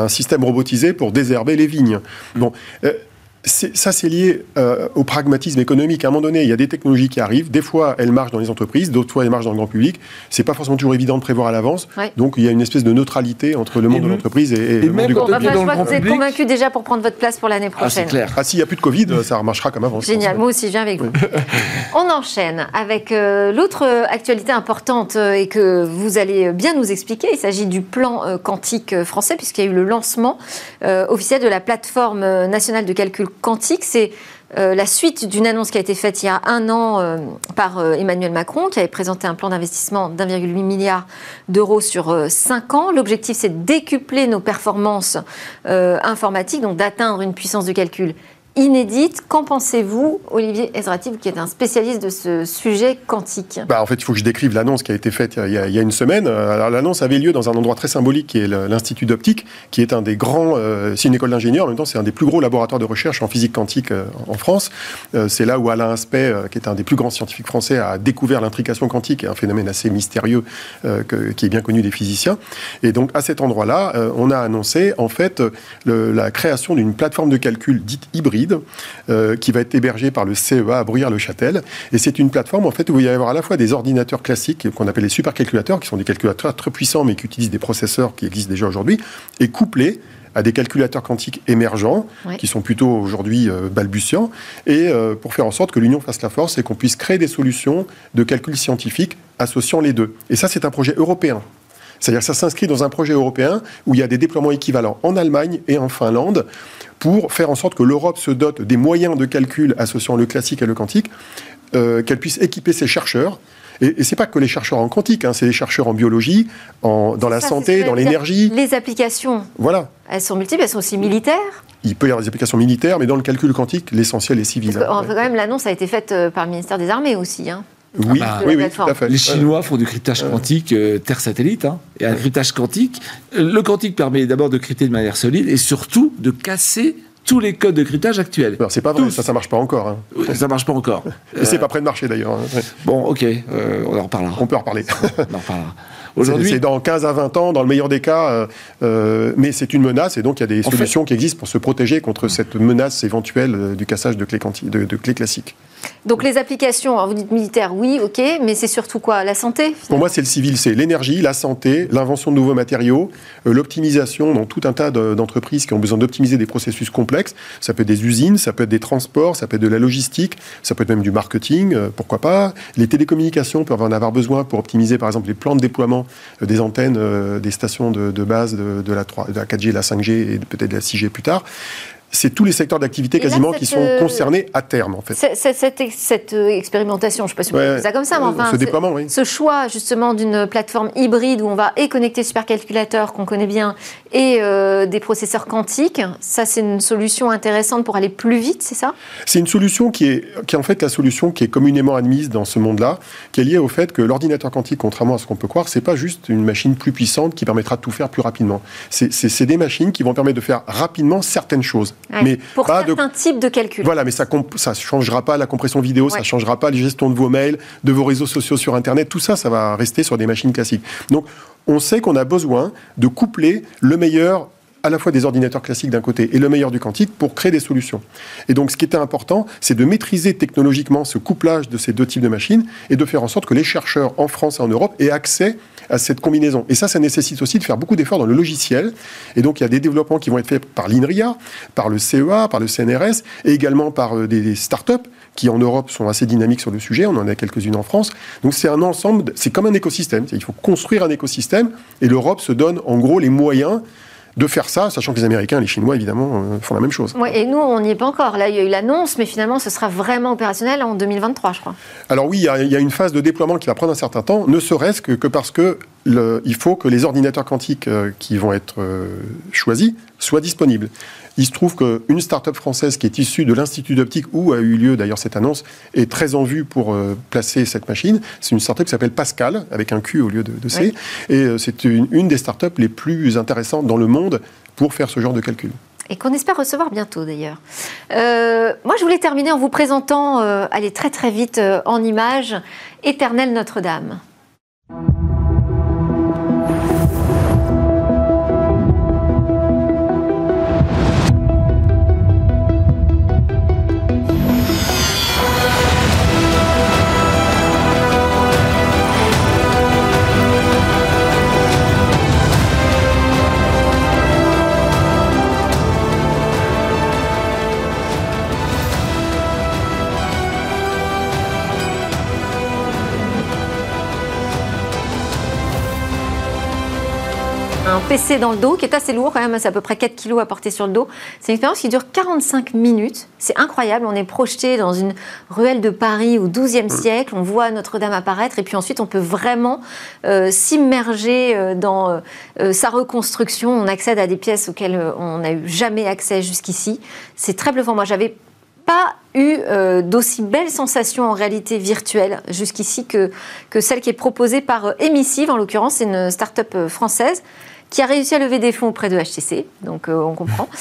système robotisé pour désherber les vignes. Bon, euh, ça, c'est lié euh, au pragmatisme économique. À un moment donné, il y a des technologies qui arrivent. Des fois, elles marchent dans les entreprises, d'autres fois, elles marchent dans le grand public. C'est pas forcément toujours évident de prévoir à l'avance. Donc, il y a une espèce de neutralité entre le monde de l'entreprise et, le monde du grand public. je vois que vous êtes convaincu déjà pour prendre votre place pour l'année ah, prochaine. Ah, clair. Ah, s'il n'y a plus de Covid, ça remarchera comme avant. Génial. Moi aussi, je viens avec vous. On enchaîne avec euh, l'autre actualité importante euh, et que vous allez bien nous expliquer. Il s'agit du plan quantique français, puisqu'il y a eu le lancement officiel de la plateforme nationale de calcul quantique. C'est euh, la suite d'une annonce qui a été faite il y a un an euh, par euh, Emmanuel Macron, qui avait présenté un plan d'investissement d'1,8 milliard d'euros sur 5 ans. L'objectif, c'est de décupler nos performances informatiques, donc d'atteindre une puissance de calcul inédite. Qu'en pensez-vous, Olivier Ezrati, qui est un spécialiste de ce sujet quantique? Bah, En fait, il faut que je décrive l'annonce qui a été faite il y a, une semaine. L'annonce avait lieu dans un endroit très symbolique qui est l'Institut d'optique, qui est un des grands, euh, c'est une école d'ingénieurs, en même temps, c'est un des plus gros laboratoires de recherche en physique quantique euh, en France. Euh, c'est là où Alain Aspect, qui est un des plus grands scientifiques français, a découvert l'intrication quantique, un phénomène assez mystérieux qui est bien connu des physiciens. Et donc, à cet endroit-là, on a annoncé, en fait, la création d'une plateforme de calcul dite hybride euh, qui va être hébergé par le CEA à Bruyères-le-Châtel. Et c'est une plateforme en fait où il va y avoir à la fois des ordinateurs classiques qu'on appelle les supercalculateurs, qui sont des calculateurs très puissants mais qui utilisent des processeurs qui existent déjà aujourd'hui, et couplés à des calculateurs quantiques émergents, qui sont plutôt aujourd'hui euh, balbutiants, et euh, pour faire en sorte que l'union fasse la force et qu'on puisse créer des solutions de calcul scientifique associant les deux. Et ça, c'est un projet européen. C'est-à-dire que ça s'inscrit dans un projet européen où il y a des déploiements équivalents en Allemagne et en Finlande pour faire en sorte que l'Europe se dote des moyens de calcul associant le classique et le quantique, euh, qu'elle puisse équiper ses chercheurs. Et, c'est pas que les chercheurs en quantique, hein, c'est les chercheurs en biologie, en, dans la santé, dans l'énergie. Les applications, voilà. elles sont multiples, elles sont aussi militaires il peut y avoir des applications militaires, mais dans le calcul quantique, l'essentiel est civil. Parce quand même, l'annonce a été faite euh, par le ministère des Armées aussi. Hein. Oui, ah bah, oui, oui, tout à fait. Les Chinois font du cryptage quantique euh, terre-satellite. Hein. Et un cryptage quantique, le quantique permet d'abord de crypter de manière solide et surtout de casser tous les codes de cryptage actuels. C'est pas vrai, ça, ça marche pas encore. Hein. Ça marche pas encore. Et c'est pas près de marcher d'ailleurs. Hein. Bon, ok, euh, on en reparlera. On peut en reparler. on en reparlera. Aujourd'hui, c'est dans 15 à 20 ans, dans le meilleur des cas, euh, euh, mais c'est une menace et donc il y a des solutions qui existent pour se protéger contre cette menace éventuelle du cassage de clés, de, de clés classiques. Donc les applications, vous dites militaire, oui, ok, mais c'est surtout quoi? La santé? Pour moi, c'est le civil, c'est l'énergie, la santé, l'invention de nouveaux matériaux, euh, l'optimisation dans tout un tas d'entreprises qui ont besoin d'optimiser des processus complexes. Ça peut être des usines, ça peut être des transports, ça peut être de la logistique, ça peut être même du marketing, euh, pourquoi pas? Les télécommunications peuvent en avoir besoin pour optimiser, par exemple, les plans de déploiement déploiement des antennes des stations de, base de, la 3, de la 4G, de la 5G et peut-être de la 6G plus tard c'est tous les secteurs d'activité quasiment qui sont euh, concernés à terme, en fait. Cette, euh, expérimentation, je ne sais pas si vous ouais, ça comme ça, mais enfin, ce, déploiement, oui. ce choix justement d'une plateforme hybride où on va et connecter supercalculateurs qu'on connaît bien et euh, des processeurs quantiques, ça c'est une solution intéressante pour aller plus vite, c'est ça? C'est une solution qui est, qui est en fait la solution qui est communément admise dans ce monde-là, qui est liée au fait que l'ordinateur quantique, contrairement à ce qu'on peut croire, c'est pas juste une machine plus puissante qui permettra de tout faire plus rapidement. C'est des machines qui vont permettre de faire rapidement certaines choses mais pour pas certains de... types de calculs. Voilà, mais ça ne changera pas la compression vidéo, ça ne changera pas la gestion de vos mails, de vos réseaux sociaux sur Internet. Tout ça, ça va rester sur des machines classiques. Donc, on sait qu'on a besoin de coupler le meilleur à la fois des ordinateurs classiques d'un côté et le meilleur du quantique pour créer des solutions. Et donc ce qui était important, c'est de maîtriser technologiquement ce couplage de ces deux types de machines et de faire en sorte que les chercheurs en France et en Europe aient accès à cette combinaison. Et ça, ça nécessite aussi de faire beaucoup d'efforts dans le logiciel. Et donc il y a des développements qui vont être faits par l'INRIA, par le CEA, par le CNRS et également par euh, des startups qui en Europe sont assez dynamiques sur le sujet, on en a quelques-unes en France. Donc c'est un ensemble, c'est comme un écosystème, il faut construire un écosystème et l'Europe se donne en gros les moyens de faire ça, sachant que les Américains et les Chinois, évidemment, euh, font la même chose. Et nous, on n'y est pas encore. Là, il y a eu l'annonce, mais finalement, ce sera vraiment opérationnel en 2023, je crois. Alors oui, il y, a, une phase de déploiement qui va prendre un certain temps, ne serait-ce que, parce que il faut que les ordinateurs quantiques euh, qui vont être euh, choisis soient disponibles. Il se trouve qu'une start-up française qui est issue de l'Institut d'optique, où a eu lieu d'ailleurs cette annonce, est très en vue pour euh, placer cette machine. C'est une start-up qui s'appelle Pascal, avec un Q au lieu de, C. Et euh, c'est une, des start-up les plus intéressantes dans le monde pour faire ce genre de calcul et qu'on espère recevoir bientôt d'ailleurs. Euh, moi, je voulais terminer en vous présentant, allez très très vite en images, Éternel Notre-Dame. PC dans le dos, qui est assez lourd quand même, c'est à peu près 4 kilos à porter sur le dos. C'est une expérience qui dure 45 minutes. C'est incroyable, on est projeté dans une ruelle de Paris au XIIe mm. siècle, on voit Notre-Dame apparaître, et puis ensuite on peut vraiment euh, s'immerger euh, dans euh, sa reconstruction. On accède à des pièces auxquelles on n'a eu jamais accès jusqu'ici. C'est très bluffant. Moi, j'avais pas eu d'aussi belles sensations en réalité virtuelle jusqu'ici que, que celle qui est proposée par Emissive, en l'occurrence, c'est une start-up française qui a réussi à lever des fonds auprès de HTC, donc euh, on comprend.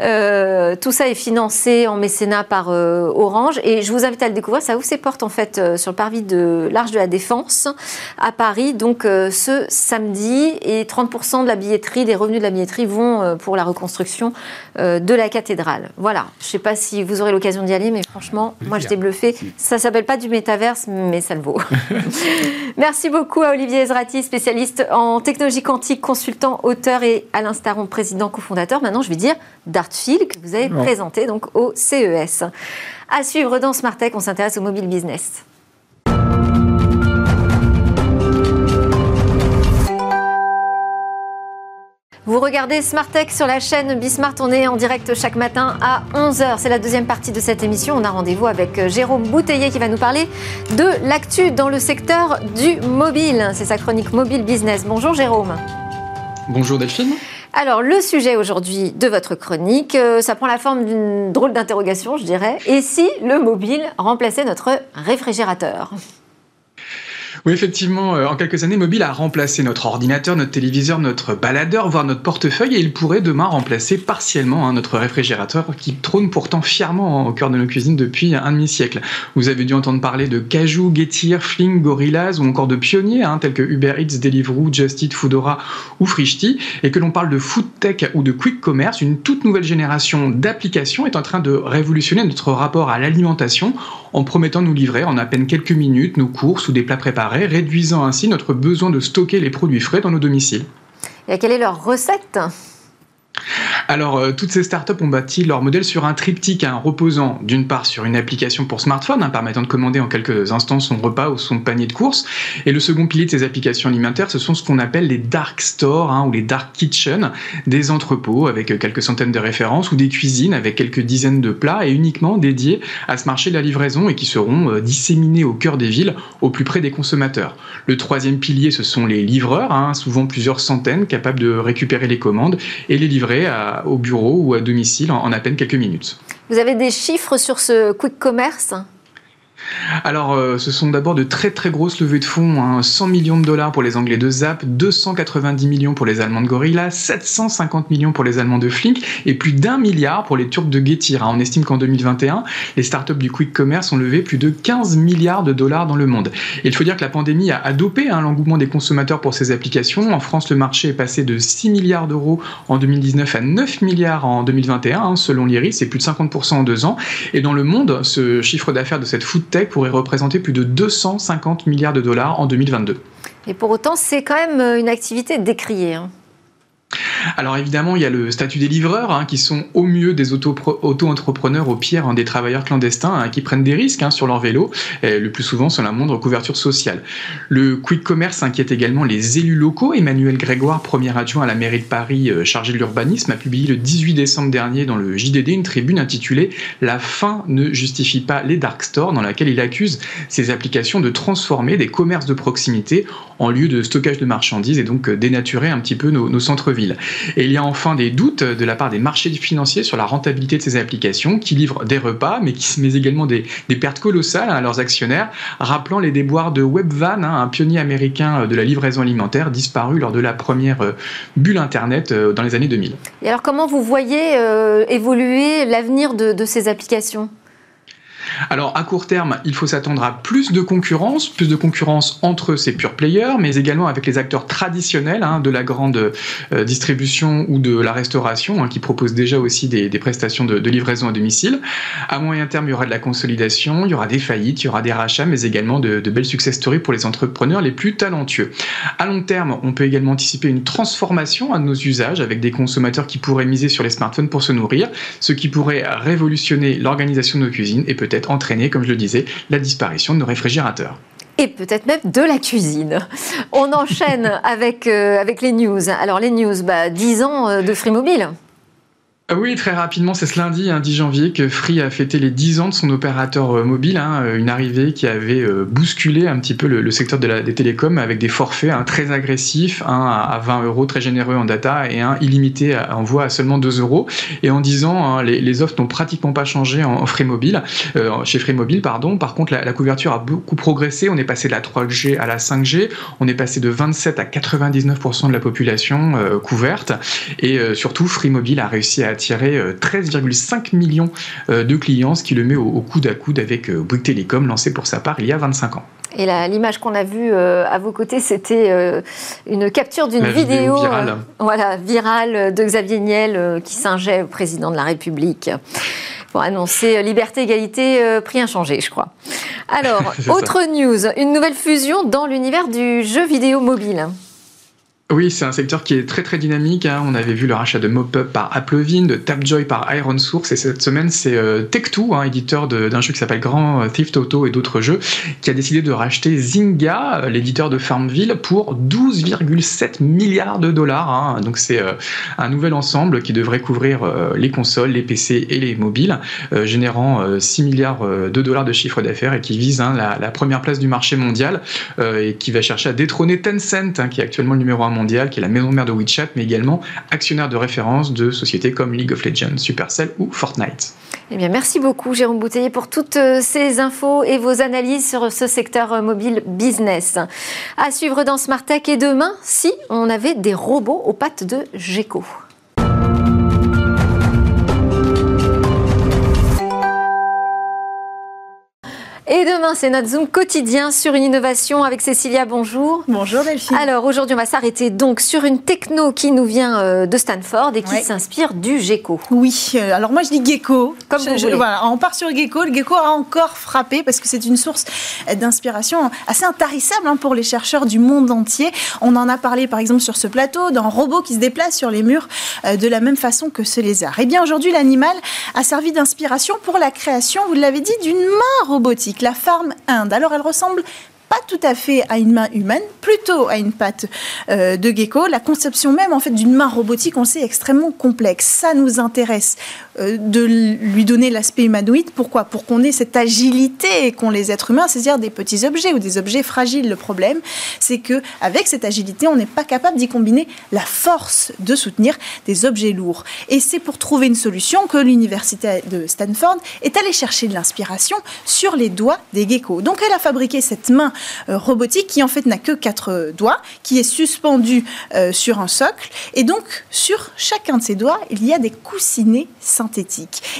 Euh, tout ça est financé en mécénat par euh, Orange, et je vous invite à le découvrir. Ça ouvre ses portes en fait sur le parvis de l'Arche de la Défense à Paris, donc ce samedi, et 30% de la billetterie, des revenus de la billetterie vont pour la reconstruction de la cathédrale. Voilà. Je ne sais pas si vous aurez l'occasion d'y aller, mais franchement, moi j'étais bluffée. Ça s'appelle pas du métaverse, mais ça le vaut. Merci beaucoup à Olivier Ezrati, spécialiste en technologie quantique, consultant auteur et Alain Staron, président cofondateur. Maintenant, je vais dire Dartfield, que vous avez présenté donc au CES. À suivre dans Smart Tech, on s'intéresse au mobile business. Vous regardez Smart Tech sur la chaîne Bismart. On est en direct chaque matin à 11h. C'est la deuxième partie de cette émission. On a rendez-vous avec euh, Jérôme Bouteiller qui va nous parler de l'actu dans le secteur du mobile. C'est sa chronique Mobile Business. Bonjour Jérôme. Bonjour Delphine. Alors, le sujet aujourd'hui de votre chronique, euh, ça prend la forme d'une drôle d'interrogation, je dirais. Et si le mobile remplaçait notre réfrigérateur? Oui, effectivement, euh, en quelques années, mobile a remplacé notre ordinateur, notre téléviseur, notre baladeur, voire notre portefeuille, et il pourrait demain remplacer partiellement hein, notre réfrigérateur qui trône pourtant fièrement au cœur de nos cuisines depuis un demi-siècle. Vous avez dû entendre parler de Cajou, Getir, Fling, Gorillaz ou encore de pionniers hein, tels que Uber Eats, Deliveroo, Just Eat, Foodora ou Frishti, et que l'on parle de food tech ou de quick commerce, une toute nouvelle génération d'applications est en train de révolutionner notre rapport à l'alimentation en promettant nous livrer en à peine quelques minutes nos courses ou des plats préparés réduisant ainsi notre besoin de stocker les produits frais dans nos domiciles. Et quelle est leur recette? Alors, euh, toutes ces startups ont bâti leur modèle sur un triptyque hein, reposant d'une part sur une application pour smartphone hein, permettant de commander en quelques instants son repas ou son panier de courses. Et le second pilier de ces applications alimentaires, ce sont ce qu'on appelle les dark stores hein, ou les dark kitchen, des entrepôts avec quelques centaines de références ou des cuisines avec quelques dizaines de plats et uniquement dédiés à ce marché de la livraison et qui seront euh, disséminés au cœur des villes, au plus près des consommateurs. Le troisième pilier, ce sont les livreurs, souvent plusieurs centaines, capables de récupérer les commandes et les au bureau ou à domicile en à peine quelques minutes. Vous avez des chiffres sur ce quick commerce? Alors, euh, ce sont d'abord de très très grosses levées de fonds, 100 hein. millions de dollars pour les Anglais de Zap, 290 millions pour les Allemands de Gorilla, 750 millions pour les Allemands de Flink et plus d'un milliard pour les Turcs de Getir. Hein. On estime qu'en 2021, les startups du quick commerce ont levé plus de 15 milliards de dollars dans le monde. Il faut dire que la pandémie a, dopé hein, l'engouement des consommateurs pour ces applications. En France, le marché est passé de 6 milliards d'euros en 2019 à 9 milliards en 2021, selon l'IRIS, c'est plus de 50% en deux ans. Et dans le monde, ce chiffre d'affaires de cette food pourrait représenter plus de 250 milliards de dollars en 2022. Et pour autant, c'est quand même euh, une activité décriée. Hein. Alors évidemment, il y a le statut des livreurs, hein, qui sont au mieux des auto-entrepreneurs, au pire hein, des travailleurs clandestins hein, qui prennent des risques sur leur vélo, et le plus souvent sans la moindre couverture sociale. Le quick commerce inquiète également les élus locaux. Emmanuel Grégoire, premier adjoint à la mairie de Paris euh, chargé de l'urbanisme, a publié le 18 décembre dernier dans le JDD une tribune intitulée La fin ne justifie pas les dark stores, dans laquelle il accuse ces applications de transformer des commerces de proximité en lieu de stockage de marchandises et donc euh, dénaturer un petit peu nos Et il y a enfin des doutes de la part des marchés financiers sur la rentabilité de ces applications qui livrent des repas, mais, qui, met également des, pertes colossales à leurs actionnaires, rappelant les déboires de Webvan, hein, un pionnier américain de la livraison alimentaire disparu lors de la première euh, bulle Internet euh, dans les années 2000. Et alors comment vous voyez euh, évoluer l'avenir de ces applications? Alors à court terme, il faut s'attendre à plus de concurrence, plus de concurrence entre ces pure players, mais également avec les acteurs traditionnels hein, de la grande euh, distribution ou de la restauration, hein, qui proposent déjà aussi des, prestations de, livraison à domicile. À moyen terme, il y aura de la consolidation, il y aura des faillites, il y aura des rachats, mais également de, de belles success stories pour les entrepreneurs les plus talentueux. À long terme, on peut également anticiper une transformation à nos usages avec des consommateurs qui pourraient miser sur les smartphones pour se nourrir, ce qui pourrait révolutionner l'organisation de nos cuisines et peut-être entraîner, comme je le disais, la disparition de nos réfrigérateurs et peut-être même de la cuisine. On enchaîne avec, euh, avec les news. Alors les news, bah, 10 ans euh, de Free Mobile. Ah oui, très rapidement, c'est ce lundi, 10 hein, janvier, que Free a fêté les 10 ans de son opérateur euh, mobile, hein, euh, une arrivée qui avait euh, bousculé un petit peu le, secteur des télécoms avec des forfaits hein, très agressifs, un à 20 euros très généreux en data et un illimité en voix à seulement 2 euros. Et en 10 ans, les, les, offres n'ont pratiquement pas changé en, chez Free Mobile, pardon. Par contre, la, couverture a beaucoup progressé. On est passé de la 3G à la 5G. On est passé de 27 à 99% de la population couverte. Et surtout, Free Mobile a réussi à attirer 13,5 euh, millions euh, de clients, ce qui le met au, coude à coude avec euh, Bouygues Télécom, lancé pour sa part il y a 25 ans. Et l'image qu'on a vue à vos côtés, c'était une capture d'une vidéo, virale. voilà, virale de Xavier Niel qui singeait le président de la République pour annoncer liberté, égalité, prix inchangé, je crois. Alors, autre news, une nouvelle fusion dans l'univers du jeu vidéo mobile. Oui, c'est un secteur qui est très très dynamique. Hein. On avait vu le rachat de Mopup par Applevin, de Tapjoy par Iron Source, et cette semaine c'est euh, Tech2, hein, éditeur d'un jeu qui s'appelle Grand euh, Theft Auto et d'autres jeux, qui a décidé de racheter Zynga, euh, l'éditeur de Farmville, pour 12,7 milliards de dollars. Hein. Donc c'est un nouvel ensemble qui devrait couvrir les consoles, les PC et les mobiles, générant 6 milliards de dollars de chiffre d'affaires et qui vise la, la, première place du marché mondial et qui va chercher à détrôner Tencent, qui est actuellement le numéro 1 mondiale, qui est la maison mère de WeChat, mais également actionnaire de référence de sociétés comme League of Legends, Supercell ou Fortnite. Eh bien, merci beaucoup, Jérôme Bouteiller, pour toutes euh, ces infos et vos analyses sur ce secteur euh, mobile business. À suivre dans Smart Tech et demain, si on avait des robots aux pattes de GECO. Et demain, c'est notre Zoom quotidien sur une innovation avec Cécilia. Bonjour. Bonjour Delphine. Alors aujourd'hui, on va s'arrêter donc sur une techno qui nous vient euh, de Stanford et qui s'inspire du gecko. Oui, euh, alors moi je dis gecko. Comme vous. Voilà, on part sur le gecko. Le gecko a encore frappé parce que c'est une source d'inspiration assez intarissable hein, pour les chercheurs du monde entier. On en a parlé par exemple sur ce plateau d'un robot qui se déplace sur les murs euh, de la même façon que ce lézard. Et eh bien aujourd'hui, l'animal a servi d'inspiration pour la création, vous l'avez dit, d'une main robotique, la Farm Inde. Alors elle ressemble pas tout à fait à une main humaine, plutôt à une patte euh, de gecko. La conception même en fait d'une main robotique, on sait, extrêmement complexe. Ça nous intéresse de lui donner l'aspect humanoïde. Pourquoi? Pour qu'on ait cette agilité qu'ont les êtres humains, c'est-à-dire des petits objets ou des objets fragiles. Le problème, c'est que avec cette agilité, on n'est pas capable d'y combiner la force de soutenir des objets lourds. Et c'est pour trouver une solution que l'université de Stanford est allée chercher de l'inspiration sur les doigts des geckos. Donc elle a fabriqué cette main euh, robotique qui en fait n'a que quatre euh, doigts, qui est suspendu euh, sur un socle. Et donc sur chacun de ces doigts, il y a des coussinets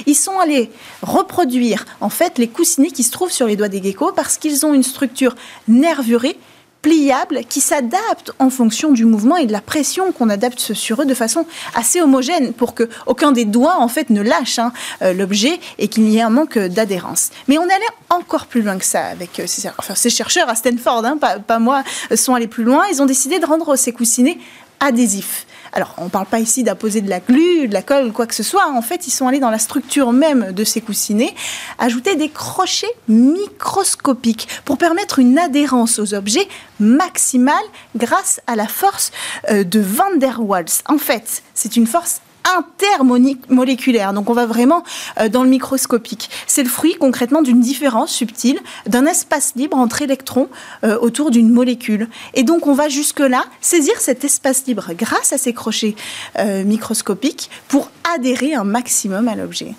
Ils sont allés reproduire en fait les coussinets qui se trouvent sur les doigts des geckos parce qu'ils ont une structure nervurée pliable qui s'adapte en fonction du mouvement et de la pression qu'on adapte sur eux de façon assez homogène pour que aucun des doigts en fait ne lâche hein, euh, l'objet et qu'il n'y ait un manque d'adhérence. Mais on allait encore plus loin que ça avec euh, ces, chercheurs à Stanford, hein, pas, pas, moi, sont allés plus loin. Ils ont décidé de rendre ces coussinets adhésifs. Alors, on ne parle pas ici d'apposer de la glu, de la colle, quoi que ce soit. En fait, ils sont allés dans la structure même de ces coussinets, ajouter des crochets microscopiques pour permettre une adhérence aux objets maximale grâce à la force euh, de Van der Waals. En fait, c'est une force intermoléculaire. Donc on va vraiment euh, dans le microscopique. C'est le fruit concrètement d'une différence subtile d'un espace libre entre électrons euh, autour d'une molécule. Et donc on va jusque-là saisir cet espace libre grâce à ces crochets euh, microscopiques pour adhérer un maximum à l'objet.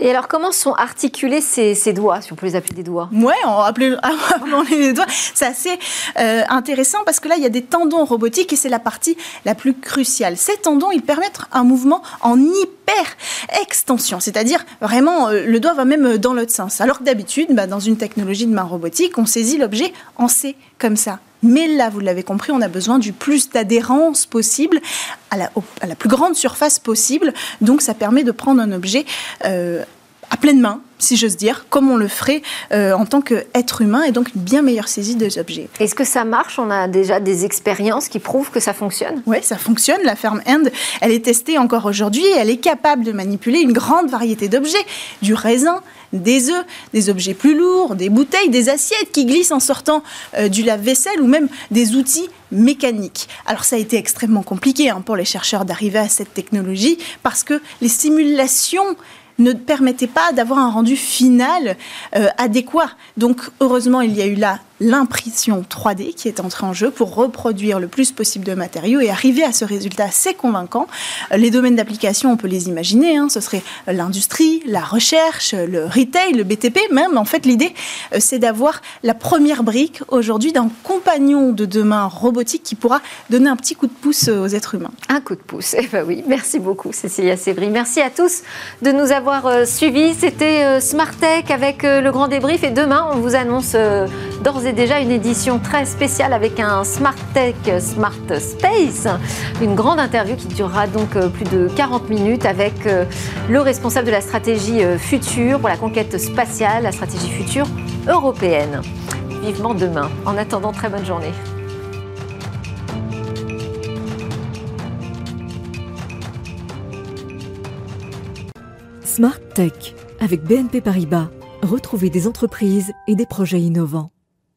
Et alors, comment sont articulés ces, doigts, si on peut les appeler des doigts? Ouais, on appelait, les doigts. C'est assez euh, intéressant parce que là, il y a des tendons robotiques et c'est la partie la plus cruciale. Ces tendons, ils permettent un mouvement en hyper extension, c'est-à-dire vraiment euh, le doigt va même dans l'autre sens. Alors que d'habitude, bah, dans une technologie de main robotique, on saisit l'objet en C comme ça. Mais là, vous l'avez compris, on a besoin du plus d'adhérence possible à la, plus grande surface possible. Donc, ça permet de prendre un objet euh, à pleine main, si j'ose dire, comme on le ferait euh, en tant qu'être humain, et donc une bien meilleure saisie des objets. Est-ce que ça marche? On a déjà des expériences qui prouvent que ça fonctionne? Oui, ça fonctionne. La ferme End, elle est testée encore aujourd'hui, elle est capable de manipuler une grande variété d'objets, du raisin, des œufs, des objets plus lourds, des bouteilles, des assiettes qui glissent en sortant euh, du lave-vaisselle ou même des outils mécaniques. Alors ça a été extrêmement compliqué hein, pour les chercheurs d'arriver à cette technologie parce que les simulations ne permettait pas d'avoir un rendu final euh, adéquat. Donc heureusement, il y a eu là l'impression 3D qui est entrée en jeu pour reproduire le plus possible de matériaux et arriver à ce résultat assez convaincant. Les domaines d'application, on peut les imaginer, hein. ce serait l'industrie, la recherche, le retail, le BTP même. En fait, l'idée, euh, c'est d'avoir la première brique aujourd'hui d'un compagnon de demain robotique qui pourra donner un petit coup de pouce aux êtres humains. Un coup de pouce, eh ben oui, merci beaucoup Cécilia Sévry. Merci à tous de nous avoir euh, suivis. C'était euh, Smart Tech avec le grand débrief et demain, on vous annonce d'ores et déjà une édition très spéciale avec un Smart Tech Smart Space, une grande interview qui durera donc euh, plus de 40 minutes avec euh, le responsable de la stratégie euh, future pour la conquête spatiale, la stratégie future européenne. Vivement demain. En attendant, très bonne journée. Smart Tech avec BNP Paribas. Retrouvez des entreprises et des projets innovants.